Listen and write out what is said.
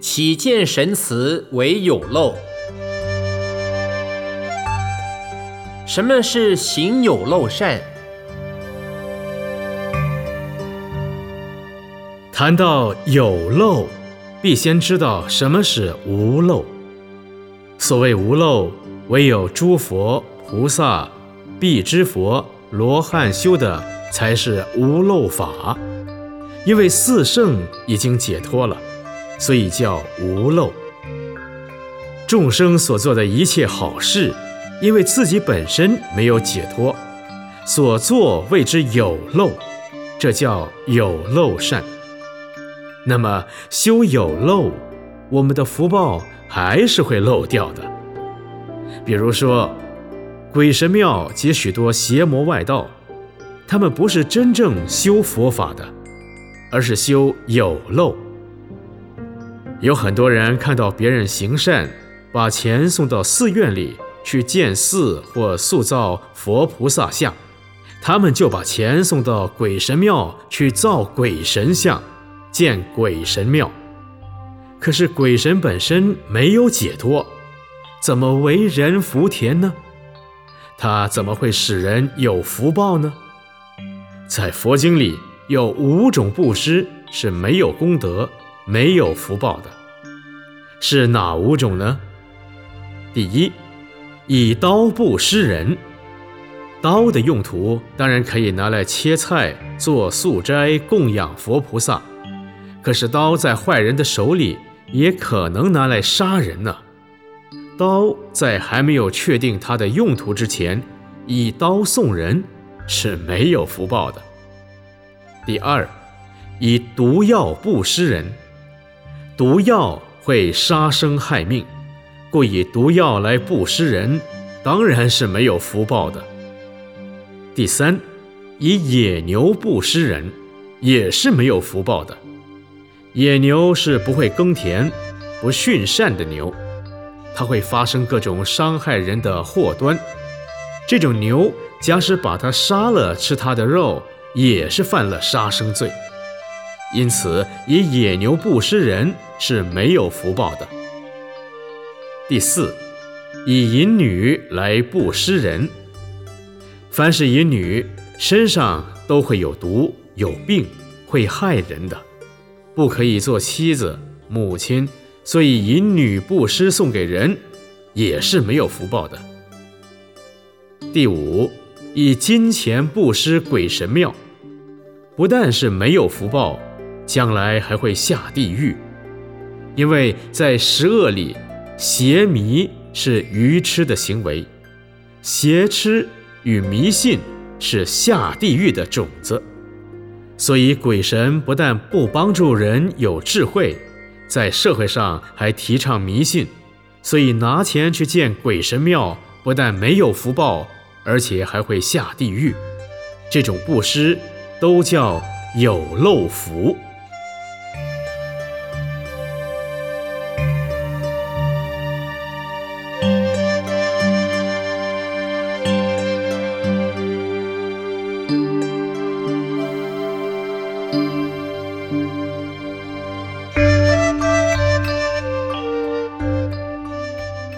岂见神慈为有漏？什么是行有漏善？谈到有漏，必先知道什么是无漏。所谓无漏，唯有诸佛菩萨、必知佛、罗汉修的才是无漏法。因为四圣已经解脱了，所以叫无漏。众生所做的一切好事，因为自己本身没有解脱，所作谓之有漏，这叫有漏善。那么修有漏，我们的福报还是会漏掉的。比如说，鬼神庙及许多邪魔外道，他们不是真正修佛法的，而是修有漏。有很多人看到别人行善，把钱送到寺院里去建寺或塑造佛菩萨像，他们就把钱送到鬼神庙去造鬼神像。建鬼神庙，可是鬼神本身没有解脱，怎么为人福田呢？他怎么会使人有福报呢？在佛经里有五种布施是没有功德、没有福报的，是哪五种呢？第一，以刀布施人。刀的用途当然可以拿来切菜、做素斋、供养佛菩萨。可是刀在坏人的手里，也可能拿来杀人呢。刀在还没有确定它的用途之前，以刀送人是没有福报的。第二，以毒药布施人，毒药会杀生害命，故以毒药来布施人，当然是没有福报的。第三，以野牛布施人，也是没有福报的。野牛是不会耕田、不驯善的牛，它会发生各种伤害人的祸端。这种牛，假使把它杀了吃它的肉，也是犯了杀生罪。因此，以野牛布施人是没有福报的。第四，以淫女来布施人，凡是淫女身上都会有毒、有病，会害人的。不可以做妻子、母亲，所以淫女布施送给人，也是没有福报的。第五，以金钱布施鬼神庙，不但是没有福报，将来还会下地狱，因为在十恶里，邪迷是愚痴的行为，邪痴与迷信是下地狱的种子。所以，鬼神不但不帮助人有智慧，在社会上还提倡迷信，所以拿钱去建鬼神庙，不但没有福报，而且还会下地狱。这种布施都叫有漏福。